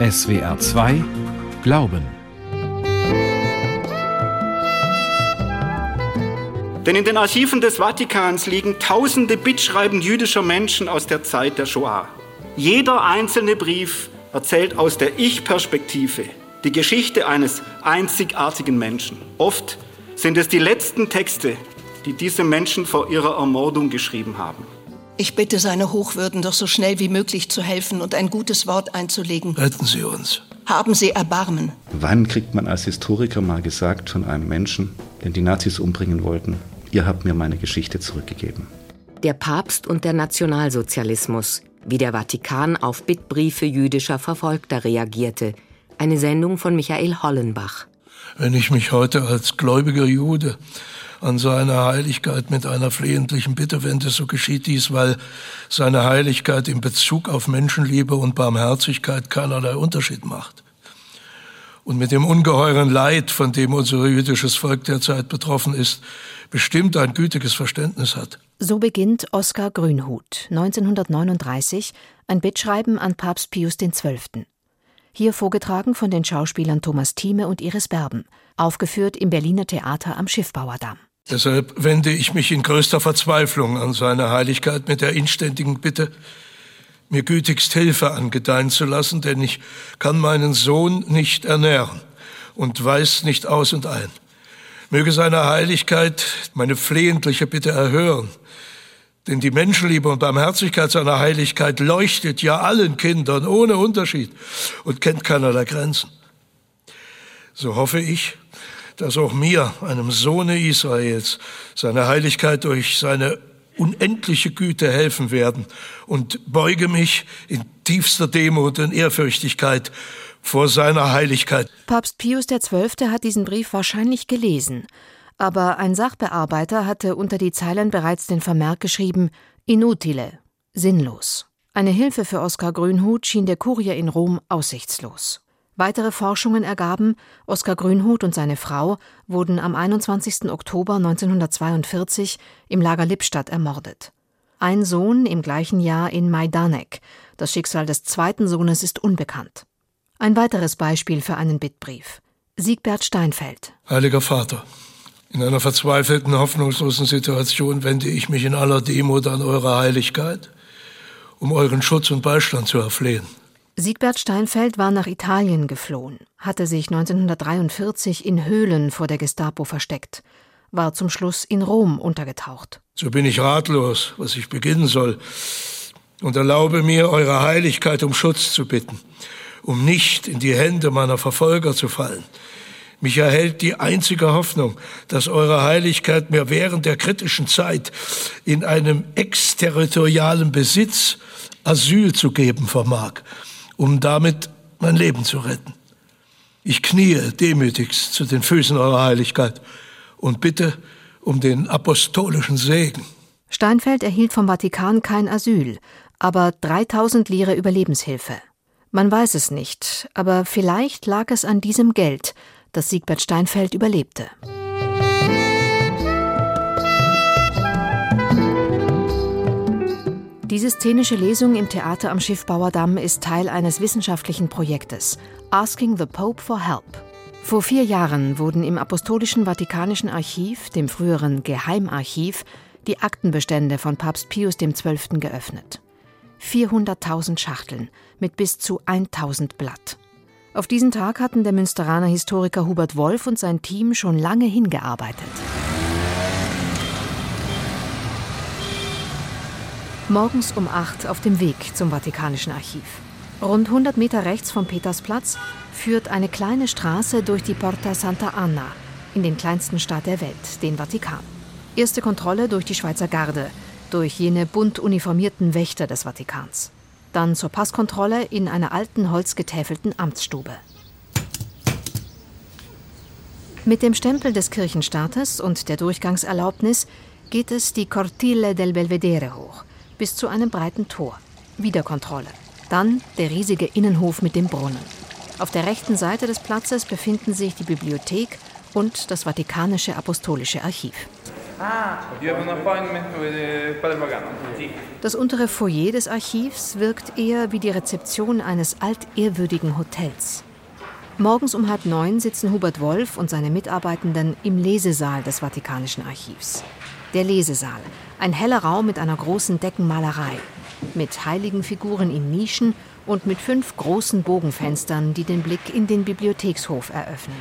SWR 2 Glauben. Denn in den Archiven des Vatikans liegen tausende Bittschreiben jüdischer Menschen aus der Zeit der Shoah. Jeder einzelne Brief erzählt aus der Ich-Perspektive die Geschichte eines einzigartigen Menschen. Oft sind es die letzten Texte, die diese Menschen vor ihrer Ermordung geschrieben haben. Ich bitte seine Hochwürden doch so schnell wie möglich zu helfen und ein gutes Wort einzulegen. Retten Sie uns. Haben Sie Erbarmen. Wann kriegt man als Historiker mal gesagt von einem Menschen, den die Nazis umbringen wollten, ihr habt mir meine Geschichte zurückgegeben? Der Papst und der Nationalsozialismus, wie der Vatikan auf Bittbriefe jüdischer Verfolgter reagierte. Eine Sendung von Michael Hollenbach. Wenn ich mich heute als gläubiger Jude an seine Heiligkeit mit einer flehentlichen Bitte wende, so geschieht dies, weil seine Heiligkeit in Bezug auf Menschenliebe und Barmherzigkeit keinerlei Unterschied macht. Und mit dem ungeheuren Leid, von dem unser jüdisches Volk derzeit betroffen ist, bestimmt ein gütiges Verständnis hat. So beginnt Oskar Grünhut 1939 ein Bittschreiben an Papst Pius XII. Hier vorgetragen von den Schauspielern Thomas Thieme und Iris Berben, aufgeführt im Berliner Theater am Schiffbauerdamm. Deshalb wende ich mich in größter Verzweiflung an seine Heiligkeit mit der inständigen Bitte, mir gütigst Hilfe angedeihen zu lassen, denn ich kann meinen Sohn nicht ernähren und weiß nicht aus und ein. Möge seine Heiligkeit meine flehentliche Bitte erhören, denn die Menschenliebe und Barmherzigkeit seiner Heiligkeit leuchtet ja allen Kindern ohne Unterschied und kennt keinerlei Grenzen. So hoffe ich, dass auch mir, einem Sohne Israels, seine Heiligkeit durch seine unendliche Güte helfen werden und beuge mich in tiefster Demut und Ehrfürchtigkeit vor seiner Heiligkeit. Papst Pius XII. hat diesen Brief wahrscheinlich gelesen, aber ein Sachbearbeiter hatte unter die Zeilen bereits den Vermerk geschrieben Inutile, sinnlos. Eine Hilfe für Oskar Grünhut schien der Kurier in Rom aussichtslos. Weitere Forschungen ergaben, Oskar Grünhut und seine Frau wurden am 21. Oktober 1942 im Lager Lippstadt ermordet. Ein Sohn im gleichen Jahr in Majdanek. Das Schicksal des zweiten Sohnes ist unbekannt. Ein weiteres Beispiel für einen Bittbrief. Siegbert Steinfeld. Heiliger Vater, in einer verzweifelten, hoffnungslosen Situation wende ich mich in aller Demut an eure Heiligkeit, um euren Schutz und Beistand zu erflehen. Siegbert Steinfeld war nach Italien geflohen, hatte sich 1943 in Höhlen vor der Gestapo versteckt, war zum Schluss in Rom untergetaucht. So bin ich ratlos, was ich beginnen soll, und erlaube mir, Eure Heiligkeit um Schutz zu bitten, um nicht in die Hände meiner Verfolger zu fallen. Mich erhält die einzige Hoffnung, dass Eure Heiligkeit mir während der kritischen Zeit in einem exterritorialen Besitz Asyl zu geben vermag um damit mein Leben zu retten. Ich kniee demütigst zu den Füßen eurer Heiligkeit und bitte um den apostolischen Segen. Steinfeld erhielt vom Vatikan kein Asyl, aber 3000 Lire Überlebenshilfe. Man weiß es nicht, aber vielleicht lag es an diesem Geld, dass Siegbert Steinfeld überlebte. Diese szenische Lesung im Theater am Schiffbauerdamm ist Teil eines wissenschaftlichen Projektes Asking the Pope for Help. Vor vier Jahren wurden im Apostolischen Vatikanischen Archiv, dem früheren Geheimarchiv, die Aktenbestände von Papst Pius XII. geöffnet. 400.000 Schachteln mit bis zu 1000 Blatt. Auf diesen Tag hatten der Münsteraner Historiker Hubert Wolf und sein Team schon lange hingearbeitet. Morgens um 8 auf dem Weg zum Vatikanischen Archiv. Rund 100 Meter rechts vom Petersplatz führt eine kleine Straße durch die Porta Santa Anna in den kleinsten Staat der Welt, den Vatikan. Erste Kontrolle durch die Schweizer Garde, durch jene bunt uniformierten Wächter des Vatikans. Dann zur Passkontrolle in einer alten holzgetäfelten Amtsstube. Mit dem Stempel des Kirchenstaates und der Durchgangserlaubnis geht es die Cortile del Belvedere hoch, bis zu einem breiten Tor. Wiederkontrolle. Dann der riesige Innenhof mit dem Brunnen. Auf der rechten Seite des Platzes befinden sich die Bibliothek und das Vatikanische Apostolische Archiv. Das untere Foyer des Archivs wirkt eher wie die Rezeption eines altehrwürdigen Hotels. Morgens um halb neun sitzen Hubert Wolf und seine Mitarbeitenden im Lesesaal des Vatikanischen Archivs. Der Lesesaal, ein heller Raum mit einer großen Deckenmalerei, mit heiligen Figuren in Nischen und mit fünf großen Bogenfenstern, die den Blick in den Bibliothekshof eröffnen.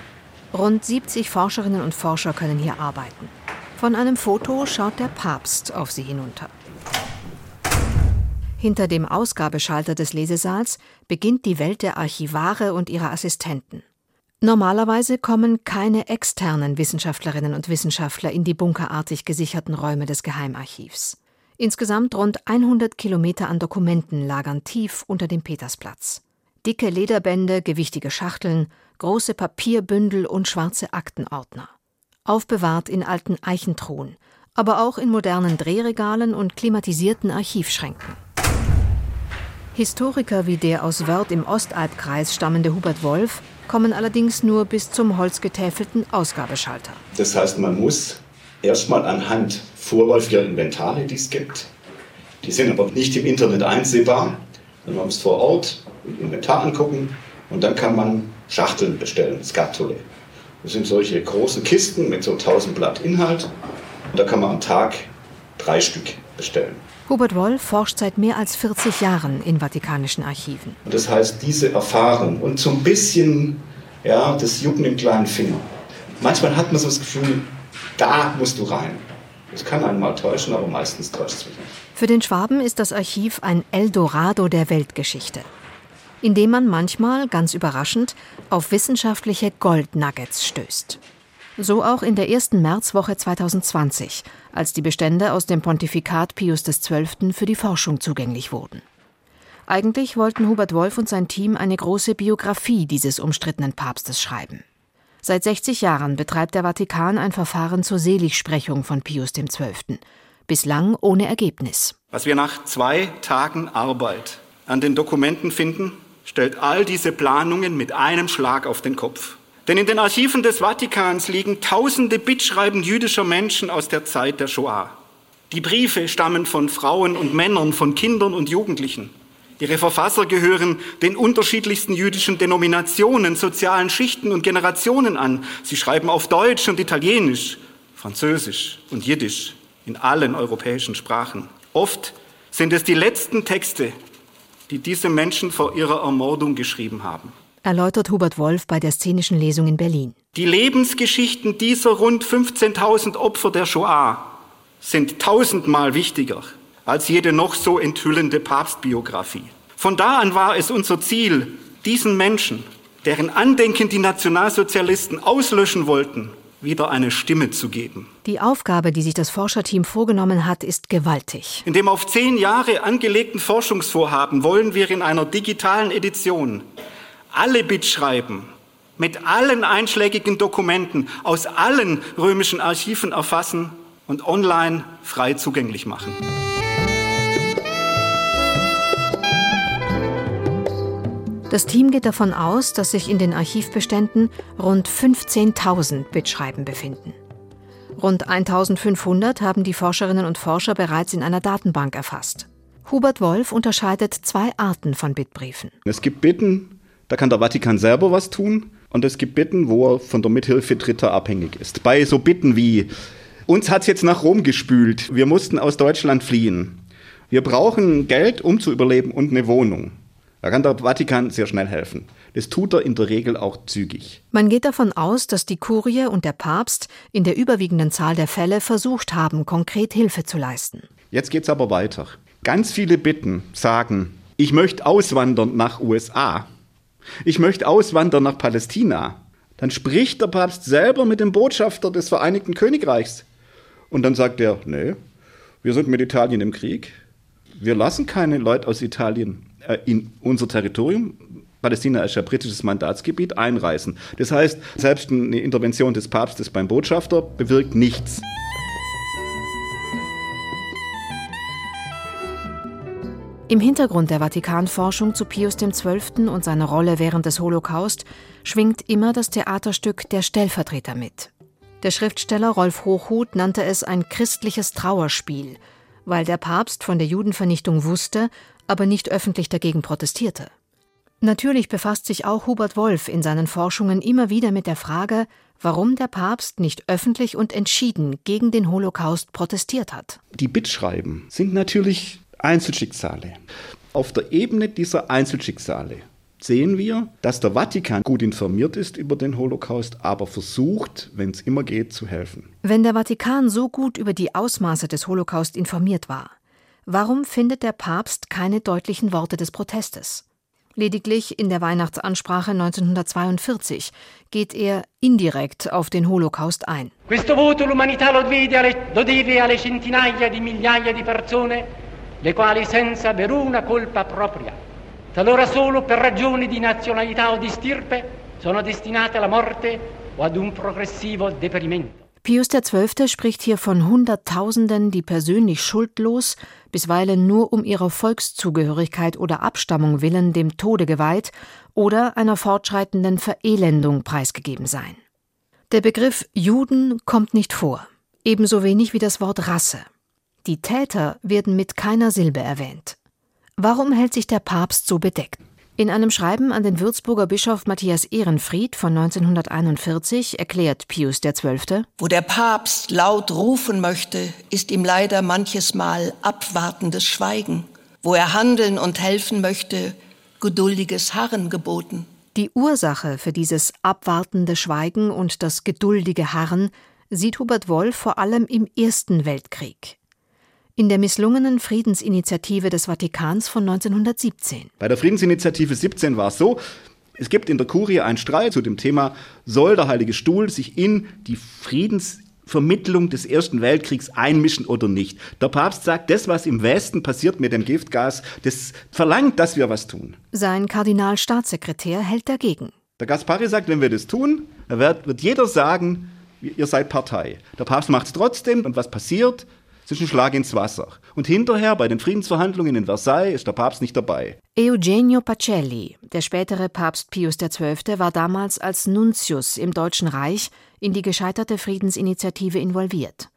Rund 70 Forscherinnen und Forscher können hier arbeiten. Von einem Foto schaut der Papst auf sie hinunter. Hinter dem Ausgabeschalter des Lesesaals beginnt die Welt der Archivare und ihrer Assistenten. Normalerweise kommen keine externen Wissenschaftlerinnen und Wissenschaftler in die bunkerartig gesicherten Räume des Geheimarchivs. Insgesamt rund 100 Kilometer an Dokumenten lagern tief unter dem Petersplatz. Dicke Lederbände, gewichtige Schachteln, große Papierbündel und schwarze Aktenordner aufbewahrt in alten Eichentruhen, aber auch in modernen Drehregalen und klimatisierten Archivschränken. Historiker wie der aus Wörth im Ostalbkreis stammende Hubert Wolf kommen allerdings nur bis zum holzgetäfelten Ausgabeschalter. Das heißt, man muss erstmal anhand vorläufiger Inventare, die es gibt, die sind aber nicht im Internet einsehbar, man muss vor Ort Inventar angucken und dann kann man Schachteln bestellen, Skatule. Das sind solche großen Kisten mit so 1000 Blatt Inhalt. Und da kann man am Tag drei Stück bestellen. Hubert Woll forscht seit mehr als 40 Jahren in vatikanischen Archiven. Das heißt, diese Erfahrung und so ein bisschen ja, das Jucken im kleinen Finger. Manchmal hat man so das Gefühl, da musst du rein. Das kann einen mal täuschen, aber meistens täuscht es mich nicht. Für den Schwaben ist das Archiv ein Eldorado der Weltgeschichte indem man manchmal, ganz überraschend, auf wissenschaftliche Goldnuggets stößt. So auch in der ersten Märzwoche 2020, als die Bestände aus dem Pontifikat Pius XII. für die Forschung zugänglich wurden. Eigentlich wollten Hubert Wolf und sein Team eine große Biografie dieses umstrittenen Papstes schreiben. Seit 60 Jahren betreibt der Vatikan ein Verfahren zur Seligsprechung von Pius XII. Bislang ohne Ergebnis. Was wir nach zwei Tagen Arbeit an den Dokumenten finden, stellt all diese Planungen mit einem Schlag auf den Kopf. Denn in den Archiven des Vatikans liegen tausende Bittschreiben jüdischer Menschen aus der Zeit der Shoah. Die Briefe stammen von Frauen und Männern, von Kindern und Jugendlichen. Ihre Verfasser gehören den unterschiedlichsten jüdischen Denominationen, sozialen Schichten und Generationen an. Sie schreiben auf Deutsch und Italienisch, Französisch und Jiddisch in allen europäischen Sprachen. Oft sind es die letzten Texte, die diese Menschen vor ihrer Ermordung geschrieben haben. Erläutert Hubert Wolf bei der szenischen Lesung in Berlin. Die Lebensgeschichten dieser rund 15.000 Opfer der Shoah sind tausendmal wichtiger als jede noch so enthüllende Papstbiografie. Von da an war es unser Ziel, diesen Menschen, deren Andenken die Nationalsozialisten auslöschen wollten, wieder eine Stimme zu geben. Die Aufgabe, die sich das Forscherteam vorgenommen hat, ist gewaltig. In dem auf zehn Jahre angelegten Forschungsvorhaben wollen wir in einer digitalen Edition alle Bitschreiben mit allen einschlägigen Dokumenten aus allen römischen Archiven erfassen und online frei zugänglich machen. Das Team geht davon aus, dass sich in den Archivbeständen rund 15.000 Bitschreiben befinden. Rund 1500 haben die Forscherinnen und Forscher bereits in einer Datenbank erfasst. Hubert Wolf unterscheidet zwei Arten von Bittbriefen. Es gibt Bitten, da kann der Vatikan selber was tun. Und es gibt Bitten, wo er von der Mithilfe Dritter abhängig ist. Bei so Bitten wie, uns hat es jetzt nach Rom gespült, wir mussten aus Deutschland fliehen. Wir brauchen Geld, um zu überleben und eine Wohnung. Da kann der Vatikan sehr schnell helfen. Das tut er in der Regel auch zügig. Man geht davon aus, dass die Kurie und der Papst in der überwiegenden Zahl der Fälle versucht haben, konkret Hilfe zu leisten. Jetzt geht es aber weiter. Ganz viele Bitten sagen, ich möchte auswandern nach USA. Ich möchte auswandern nach Palästina. Dann spricht der Papst selber mit dem Botschafter des Vereinigten Königreichs. Und dann sagt er, nee, wir sind mit Italien im Krieg. Wir lassen keine Leute aus Italien äh, in unser Territorium, Palästina ist ja britisches Mandatsgebiet, einreisen. Das heißt, selbst eine Intervention des Papstes beim Botschafter bewirkt nichts. Im Hintergrund der Vatikanforschung zu Pius XII. und seiner Rolle während des Holocaust schwingt immer das Theaterstück Der Stellvertreter mit. Der Schriftsteller Rolf Hochhuth nannte es ein christliches Trauerspiel, weil der Papst von der Judenvernichtung wusste, aber nicht öffentlich dagegen protestierte. Natürlich befasst sich auch Hubert Wolf in seinen Forschungen immer wieder mit der Frage, warum der Papst nicht öffentlich und entschieden gegen den Holocaust protestiert hat. Die Bittschreiben sind natürlich Einzelschicksale. Auf der Ebene dieser Einzelschicksale sehen wir, dass der Vatikan gut informiert ist über den Holocaust, aber versucht, wenn es immer geht, zu helfen. Wenn der Vatikan so gut über die Ausmaße des Holocaust informiert war, warum findet der Papst keine deutlichen Worte des Protestes? Lediglich in der Weihnachtsansprache 1942 geht er indirekt auf den Holocaust ein. Questo voto l'umanità lo deve alle centinaia di migliaia di persone, le quali senza veruna colpa propria, talora solo per ragioni di nazionalità o di stirpe, sono destinate alla morte o ad un progressivo deperimento. Pius XII. spricht hier von Hunderttausenden, die persönlich schuldlos, bisweilen nur um ihrer Volkszugehörigkeit oder Abstammung willen dem Tode geweiht oder einer fortschreitenden Verelendung preisgegeben seien. Der Begriff Juden kommt nicht vor, ebenso wenig wie das Wort Rasse. Die Täter werden mit keiner Silbe erwähnt. Warum hält sich der Papst so bedeckt? In einem Schreiben an den Würzburger Bischof Matthias Ehrenfried von 1941 erklärt Pius XII. Wo der Papst laut rufen möchte, ist ihm leider manches Mal abwartendes Schweigen. Wo er handeln und helfen möchte, geduldiges Harren geboten. Die Ursache für dieses abwartende Schweigen und das geduldige Harren sieht Hubert Wolf vor allem im Ersten Weltkrieg in der misslungenen Friedensinitiative des Vatikans von 1917. Bei der Friedensinitiative 17 war es so, es gibt in der Kurie einen Streit zu dem Thema, soll der Heilige Stuhl sich in die Friedensvermittlung des Ersten Weltkriegs einmischen oder nicht. Der Papst sagt, das, was im Westen passiert mit dem Giftgas, das verlangt, dass wir was tun. Sein Kardinalstaatssekretär hält dagegen. Der Gaspari sagt, wenn wir das tun, wird, wird jeder sagen, ihr seid Partei. Der Papst macht es trotzdem und was passiert? Es ist ein Schlag ins Wasser. Und hinterher bei den Friedensverhandlungen in Versailles ist der Papst nicht dabei. Eugenio Pacelli, der spätere Papst Pius XII., war damals als Nuntius im Deutschen Reich in die gescheiterte Friedensinitiative involviert.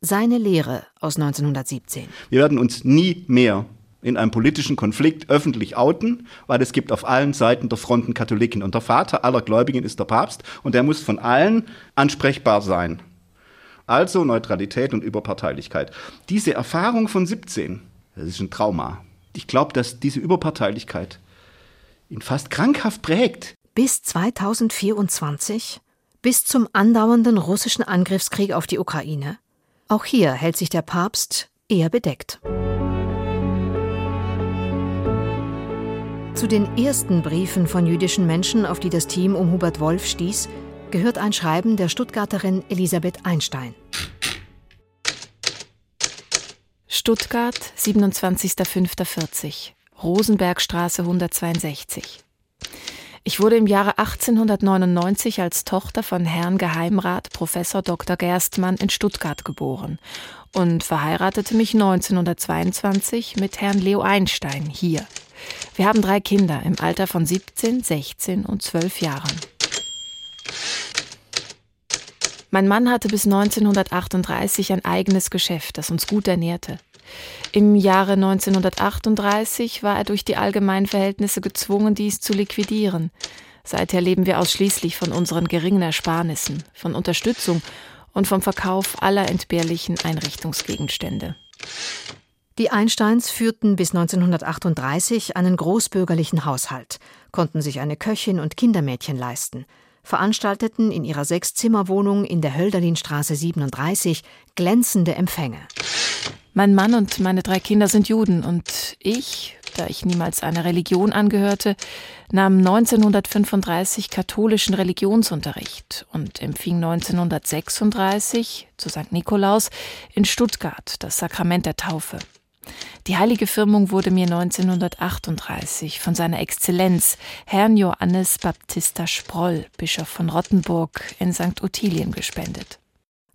Seine Lehre aus 1917. Wir werden uns nie mehr in einem politischen Konflikt öffentlich outen, weil es gibt auf allen Seiten der Fronten Katholiken. Und der Vater aller Gläubigen ist der Papst und der muss von allen ansprechbar sein. Also Neutralität und Überparteilichkeit. Diese Erfahrung von 17, das ist ein Trauma. Ich glaube, dass diese Überparteilichkeit ihn fast krankhaft prägt. Bis 2024? Bis zum andauernden russischen Angriffskrieg auf die Ukraine? Auch hier hält sich der Papst eher bedeckt. Zu den ersten Briefen von jüdischen Menschen, auf die das Team um Hubert Wolf stieß, gehört ein Schreiben der Stuttgarterin Elisabeth Einstein. Stuttgart, 27.05.40, Rosenbergstraße 162. Ich wurde im Jahre 1899 als Tochter von Herrn Geheimrat Professor Dr. Gerstmann in Stuttgart geboren und verheiratete mich 1922 mit Herrn Leo Einstein hier. Wir haben drei Kinder im Alter von 17, 16 und 12 Jahren. Mein Mann hatte bis 1938 ein eigenes Geschäft, das uns gut ernährte. Im Jahre 1938 war er durch die allgemeinen Verhältnisse gezwungen, dies zu liquidieren. Seither leben wir ausschließlich von unseren geringen Ersparnissen, von Unterstützung und vom Verkauf aller entbehrlichen Einrichtungsgegenstände. Die Einsteins führten bis 1938 einen großbürgerlichen Haushalt, konnten sich eine Köchin und Kindermädchen leisten – veranstalteten in ihrer Sechszimmerwohnung in der Hölderlinstraße 37 glänzende Empfänge. Mein Mann und meine drei Kinder sind Juden und ich, da ich niemals einer Religion angehörte, nahm 1935 katholischen Religionsunterricht und empfing 1936 zu St. Nikolaus in Stuttgart das Sakrament der Taufe. Die heilige Firmung wurde mir 1938 von seiner Exzellenz Herrn Johannes Baptista Sproll, Bischof von Rottenburg in St. Ottilien gespendet.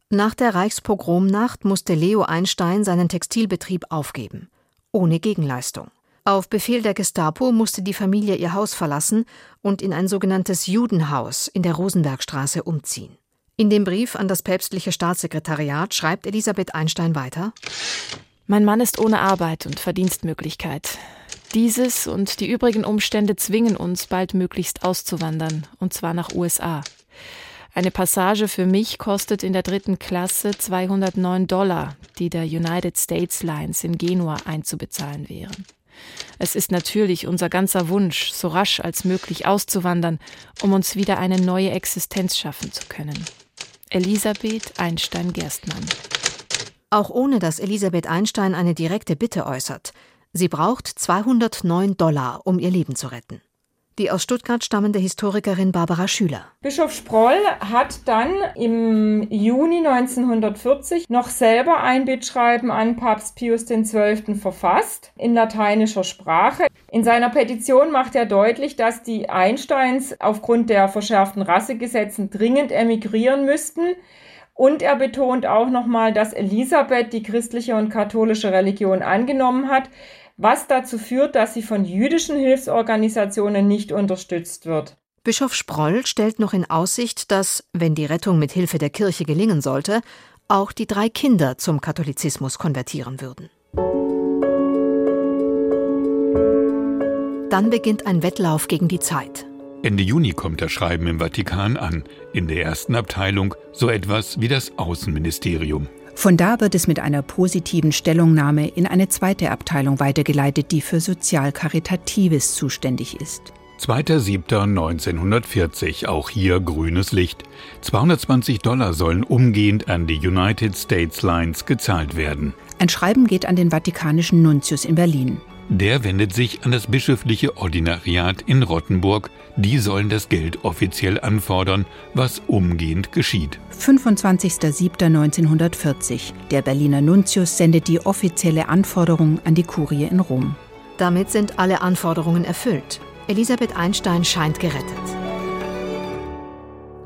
Nach der Reichspogromnacht musste Leo Einstein seinen Textilbetrieb aufgeben, ohne Gegenleistung. Auf Befehl der Gestapo musste die Familie ihr Haus verlassen und in ein sogenanntes Judenhaus in der Rosenbergstraße umziehen. In dem Brief an das päpstliche Staatssekretariat schreibt Elisabeth Einstein weiter Mein Mann ist ohne Arbeit und Verdienstmöglichkeit. Dieses und die übrigen Umstände zwingen uns, baldmöglichst auszuwandern, und zwar nach USA. Eine Passage für mich kostet in der dritten Klasse 209 Dollar, die der United States Lines in Genua einzubezahlen wären. Es ist natürlich unser ganzer Wunsch, so rasch als möglich auszuwandern, um uns wieder eine neue Existenz schaffen zu können. Elisabeth Einstein-Gerstmann. Auch ohne dass Elisabeth Einstein eine direkte Bitte äußert, sie braucht 209 Dollar, um ihr Leben zu retten die aus Stuttgart stammende Historikerin Barbara Schüler. Bischof Sproll hat dann im Juni 1940 noch selber ein Bittschreiben an Papst Pius XII. verfasst, in lateinischer Sprache. In seiner Petition macht er deutlich, dass die Einsteins aufgrund der verschärften Rassegesetzen dringend emigrieren müssten. Und er betont auch nochmal, dass Elisabeth die christliche und katholische Religion angenommen hat was dazu führt, dass sie von jüdischen Hilfsorganisationen nicht unterstützt wird. Bischof Sproll stellt noch in Aussicht, dass, wenn die Rettung mit Hilfe der Kirche gelingen sollte, auch die drei Kinder zum Katholizismus konvertieren würden. Dann beginnt ein Wettlauf gegen die Zeit. Ende Juni kommt das Schreiben im Vatikan an, in der ersten Abteilung so etwas wie das Außenministerium. Von da wird es mit einer positiven Stellungnahme in eine zweite Abteilung weitergeleitet, die für Sozial-Karitatives zuständig ist. 2.7.1940, auch hier grünes Licht. 220 Dollar sollen umgehend an die United States Lines gezahlt werden. Ein Schreiben geht an den Vatikanischen Nuntius in Berlin. Der wendet sich an das bischöfliche Ordinariat in Rottenburg. Die sollen das Geld offiziell anfordern, was umgehend geschieht. 25.07.1940. Der Berliner Nuntius sendet die offizielle Anforderung an die Kurie in Rom. Damit sind alle Anforderungen erfüllt. Elisabeth Einstein scheint gerettet.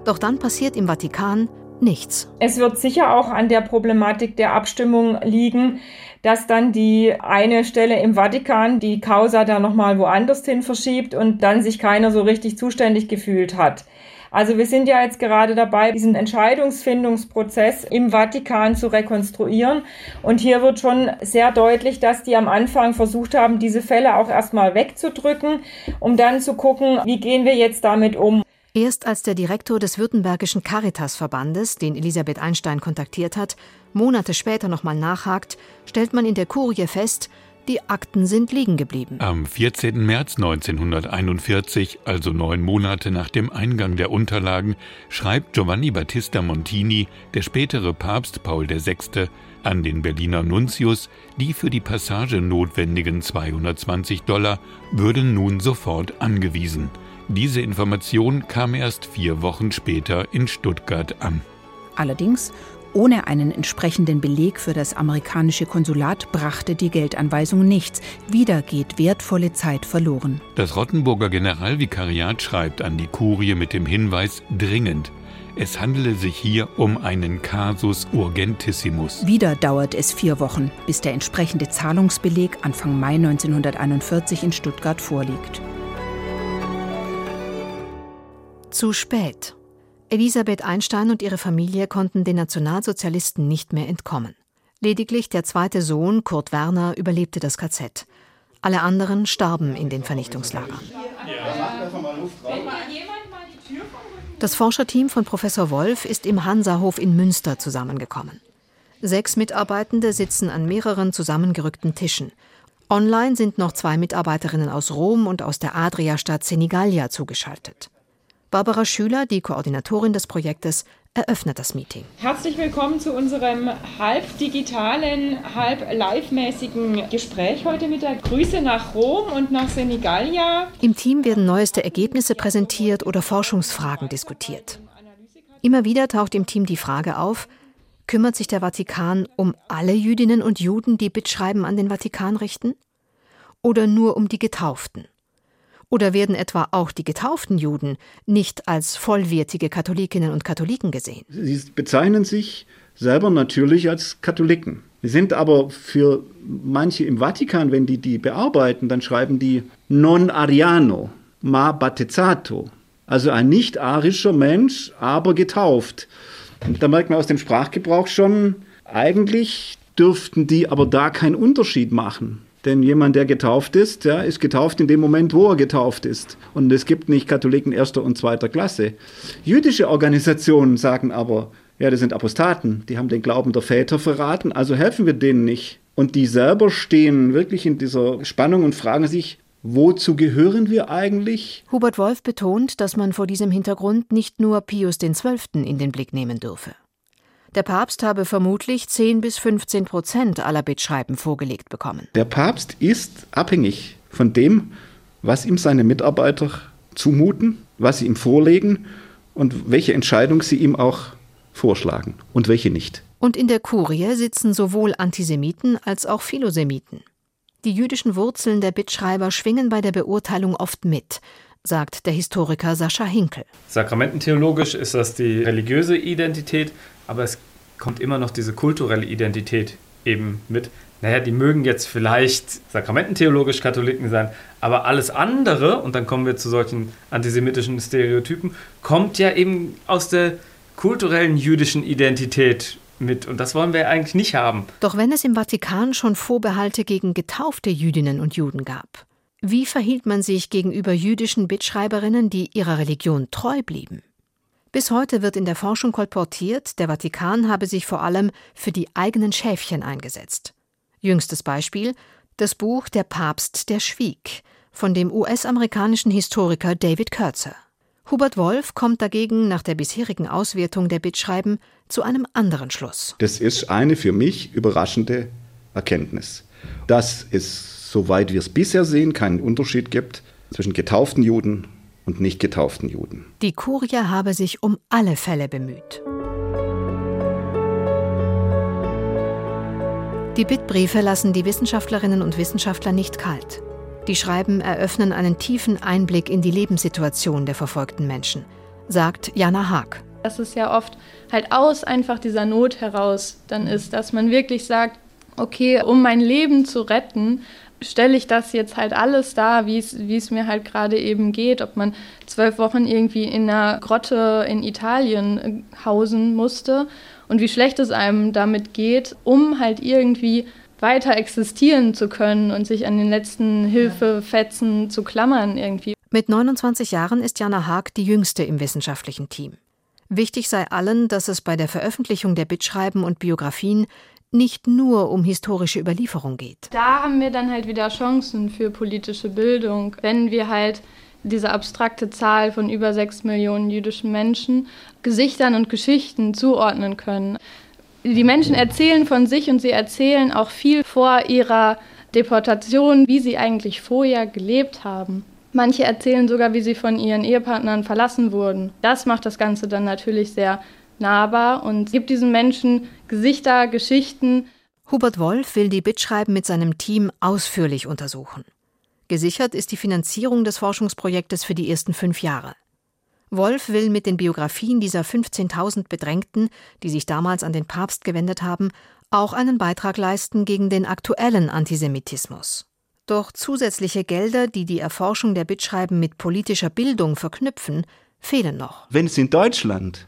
Doch dann passiert im Vatikan nichts. Es wird sicher auch an der Problematik der Abstimmung liegen, dass dann die eine Stelle im Vatikan die Causa da nochmal woanders hin verschiebt und dann sich keiner so richtig zuständig gefühlt hat. Also wir sind ja jetzt gerade dabei, diesen Entscheidungsfindungsprozess im Vatikan zu rekonstruieren. Und hier wird schon sehr deutlich, dass die am Anfang versucht haben, diese Fälle auch erstmal wegzudrücken, um dann zu gucken, wie gehen wir jetzt damit um. Erst als der Direktor des Württembergischen Caritas-Verbandes, den Elisabeth Einstein kontaktiert hat, Monate später nochmal nachhakt, stellt man in der Kurie fest, die Akten sind liegen geblieben. Am 14. März 1941, also neun Monate nach dem Eingang der Unterlagen, schreibt Giovanni Battista Montini, der spätere Papst Paul VI., an den Berliner Nuntius, die für die Passage notwendigen 220 Dollar würden nun sofort angewiesen. Diese Information kam erst vier Wochen später in Stuttgart an. Allerdings ohne einen entsprechenden Beleg für das amerikanische Konsulat brachte die Geldanweisung nichts. Wieder geht wertvolle Zeit verloren. Das Rottenburger Generalvikariat schreibt an die Kurie mit dem Hinweis dringend. Es handele sich hier um einen Casus urgentissimus. Wieder dauert es vier Wochen, bis der entsprechende Zahlungsbeleg Anfang Mai 1941 in Stuttgart vorliegt. Zu spät. Elisabeth Einstein und ihre Familie konnten den Nationalsozialisten nicht mehr entkommen. Lediglich der zweite Sohn, Kurt Werner, überlebte das KZ. Alle anderen starben in den Vernichtungslagern. Das Forscherteam von Professor Wolf ist im Hansahof in Münster zusammengekommen. Sechs Mitarbeitende sitzen an mehreren zusammengerückten Tischen. Online sind noch zwei Mitarbeiterinnen aus Rom und aus der Adria-Stadt Senigallia zugeschaltet. Barbara Schüler, die Koordinatorin des Projektes, eröffnet das Meeting. Herzlich willkommen zu unserem halb digitalen, halb live-mäßigen Gespräch heute mit der Grüße nach Rom und nach Senigallia. Im Team werden neueste Ergebnisse präsentiert oder Forschungsfragen diskutiert. Immer wieder taucht im Team die Frage auf, kümmert sich der Vatikan um alle Jüdinnen und Juden, die Bittschreiben an den Vatikan richten? Oder nur um die Getauften? Oder werden etwa auch die getauften Juden nicht als vollwertige Katholikinnen und Katholiken gesehen? Sie bezeichnen sich selber natürlich als Katholiken. Sie sind aber für manche im Vatikan, wenn die die bearbeiten, dann schreiben die non ariano, ma battezzato. Also ein nicht-arischer Mensch, aber getauft. Und da merkt man aus dem Sprachgebrauch schon, eigentlich dürften die aber da keinen Unterschied machen. Denn jemand, der getauft ist, ja, ist getauft in dem Moment, wo er getauft ist. Und es gibt nicht Katholiken erster und zweiter Klasse. Jüdische Organisationen sagen aber, ja, das sind Apostaten, die haben den Glauben der Väter verraten, also helfen wir denen nicht. Und die selber stehen wirklich in dieser Spannung und fragen sich, wozu gehören wir eigentlich? Hubert Wolf betont, dass man vor diesem Hintergrund nicht nur Pius XII. in den Blick nehmen dürfe. Der Papst habe vermutlich 10 bis 15 Prozent aller Bittschreiben vorgelegt bekommen. Der Papst ist abhängig von dem, was ihm seine Mitarbeiter zumuten, was sie ihm vorlegen und welche Entscheidung sie ihm auch vorschlagen und welche nicht. Und in der Kurie sitzen sowohl Antisemiten als auch Philosemiten. Die jüdischen Wurzeln der Bittschreiber schwingen bei der Beurteilung oft mit, sagt der Historiker Sascha Hinkel. Sakramententheologisch ist das die religiöse Identität, aber es kommt immer noch diese kulturelle Identität eben mit. Naja, die mögen jetzt vielleicht sakramententheologisch Katholiken sein, aber alles andere, und dann kommen wir zu solchen antisemitischen Stereotypen, kommt ja eben aus der kulturellen jüdischen Identität mit. Und das wollen wir eigentlich nicht haben. Doch wenn es im Vatikan schon Vorbehalte gegen getaufte Jüdinnen und Juden gab, wie verhielt man sich gegenüber jüdischen Bittschreiberinnen, die ihrer Religion treu blieben? Bis heute wird in der Forschung kolportiert, der Vatikan habe sich vor allem für die eigenen Schäfchen eingesetzt. Jüngstes Beispiel das Buch Der Papst, der schwieg von dem US-amerikanischen Historiker David Kurtzer. Hubert Wolf kommt dagegen nach der bisherigen Auswertung der Bittschreiben zu einem anderen Schluss. Das ist eine für mich überraschende Erkenntnis, dass es, soweit wir es bisher sehen, keinen Unterschied gibt zwischen getauften Juden und nicht getauften Juden. Die Kurie habe sich um alle Fälle bemüht. Die Bittbriefe lassen die Wissenschaftlerinnen und Wissenschaftler nicht kalt. Die Schreiben eröffnen einen tiefen Einblick in die Lebenssituation der verfolgten Menschen, sagt Jana Haag. Dass es ja oft halt aus einfach dieser Not heraus dann ist, dass man wirklich sagt, okay, um mein Leben zu retten, stelle ich das jetzt halt alles dar, wie es mir halt gerade eben geht, ob man zwölf Wochen irgendwie in einer Grotte in Italien äh, hausen musste und wie schlecht es einem damit geht, um halt irgendwie weiter existieren zu können und sich an den letzten Hilfefetzen zu klammern irgendwie. Mit 29 Jahren ist Jana Haag die jüngste im wissenschaftlichen Team. Wichtig sei allen, dass es bei der Veröffentlichung der Bittschreiben und Biografien nicht nur um historische Überlieferung geht. Da haben wir dann halt wieder Chancen für politische Bildung, wenn wir halt diese abstrakte Zahl von über sechs Millionen jüdischen Menschen Gesichtern und Geschichten zuordnen können. Die Menschen erzählen von sich und sie erzählen auch viel vor ihrer Deportation, wie sie eigentlich vorher gelebt haben. Manche erzählen sogar, wie sie von ihren Ehepartnern verlassen wurden. Das macht das Ganze dann natürlich sehr nahbar und gibt diesen Menschen Gesichter, Geschichten. Hubert Wolf will die Bittschreiben mit seinem Team ausführlich untersuchen. Gesichert ist die Finanzierung des Forschungsprojektes für die ersten fünf Jahre. Wolf will mit den Biografien dieser 15.000 Bedrängten, die sich damals an den Papst gewendet haben, auch einen Beitrag leisten gegen den aktuellen Antisemitismus. Doch zusätzliche Gelder, die die Erforschung der Bittschreiben mit politischer Bildung verknüpfen, fehlen noch. Wenn es in Deutschland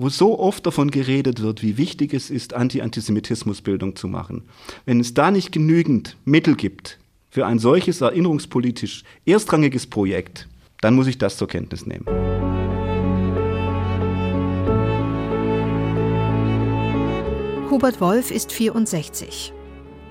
wo so oft davon geredet wird, wie wichtig es ist, Anti-Antisemitismusbildung zu machen. Wenn es da nicht genügend Mittel gibt für ein solches erinnerungspolitisch erstrangiges Projekt, dann muss ich das zur Kenntnis nehmen. Hubert Wolf ist 64.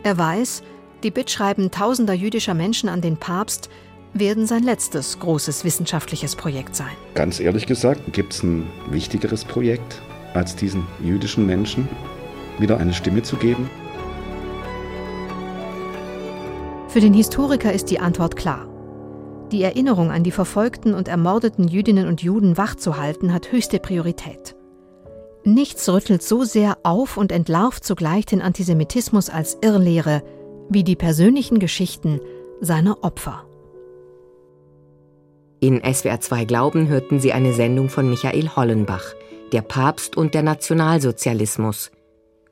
Er weiß, die Bittschreiben tausender jüdischer Menschen an den Papst werden sein letztes großes wissenschaftliches Projekt sein. Ganz ehrlich gesagt, gibt es ein wichtigeres Projekt, als diesen jüdischen Menschen wieder eine Stimme zu geben? Für den Historiker ist die Antwort klar. Die Erinnerung an die verfolgten und ermordeten Jüdinnen und Juden wachzuhalten hat höchste Priorität. Nichts rüttelt so sehr auf und entlarvt zugleich den Antisemitismus als Irrlehre wie die persönlichen Geschichten seiner Opfer. In SWR 2 Glauben hörten Sie eine Sendung von Michael Hollenbach, Der Papst und der Nationalsozialismus,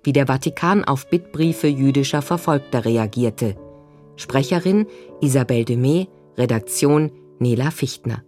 wie der Vatikan auf Bittbriefe jüdischer Verfolgter reagierte. Sprecherin Isabelle Demey, Redaktion Nela Fichtner.